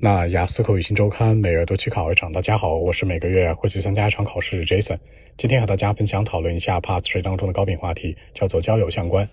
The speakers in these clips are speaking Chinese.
那雅思口语新周刊每月都去考一场。大家好，我是每个月会去参加一场考试的 Jason。今天和大家分享讨论一下 Part Three 当中的高频话题，叫做交友相关。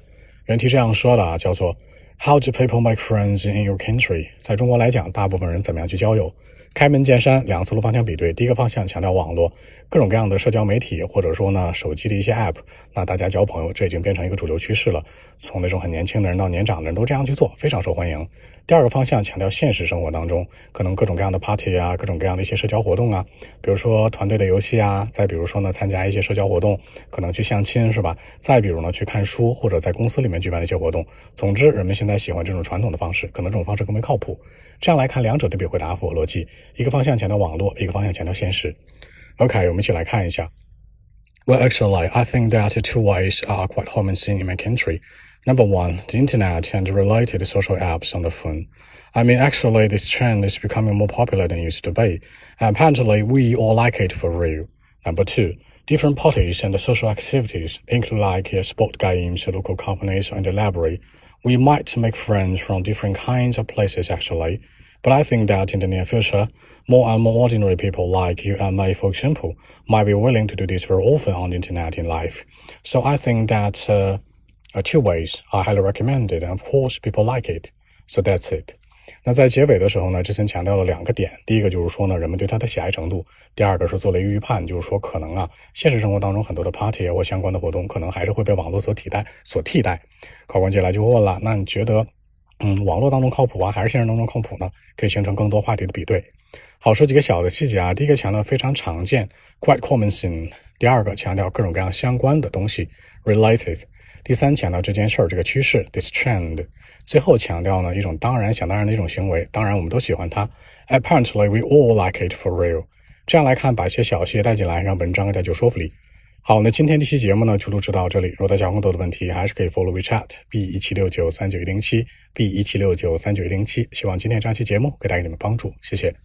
原题这样说的啊，叫做 How do people make friends in your country？在中国来讲，大部分人怎么样去交友？开门见山，两个思路方向比对。第一个方向强调网络，各种各样的社交媒体，或者说呢手机的一些 App，那大家交朋友，这已经变成一个主流趋势了。从那种很年轻的人到年长的人都这样去做，非常受欢迎。第二个方向强调现实生活当中，可能各种各样的 Party 啊，各种各样的一些社交活动啊，比如说团队的游戏啊，再比如说呢参加一些社交活动，可能去相亲是吧？再比如呢去看书，或者在公司里面举办的一些活动。总之，人们现在喜欢这种传统的方式，可能这种方式更为靠谱。这样来看，两者对比回答符合逻辑。一个方向强调网络，一个方向强调现实。OK，我们一起来看一下。Well, actually, I think that two ways are quite common seen in my country. Number one, the internet and related social apps on the phone. I mean, actually, this trend is becoming more popular than it used to be. Apparently, we all like it for real. Number two, different parties and social activities, include like uh, sport games, local companies, and the library. We might make friends from different kinds of places actually, but I think that in the near future, more and more ordinary people like you and me, for example, might be willing to do this very often on the internet in life. So I think that uh, uh, two ways are highly recommended, and of course people like it. So that's it. 那在结尾的时候呢，之前强调了两个点，第一个就是说呢，人们对他的喜爱程度；第二个是做了一个预判，就是说可能啊，现实生活当中很多的 party 或相关的活动，可能还是会被网络所替代，所替代。考官接下来就问了，那你觉得，嗯，网络当中靠谱啊，还是现实当中靠谱呢？可以形成更多话题的比对。好，说几个小的细节啊，第一个强调非常常见，quite common thing；第二个强调各种各样相关的东西，related。第三，强调这件事儿这个趋势，this trend。最后强调呢一种当然想当然的一种行为，当然我们都喜欢它。Apparently we all like it for real。这样来看，把一些小细节带进来，让文章更加具说服力。好，那今天这期节目呢就录制到这里。如果大家有更多的问题，还是可以 follow WeChat b 一七六九三九一零七 b 一七六九三九一零七。希望今天这期节目可以带给你们帮助，谢谢。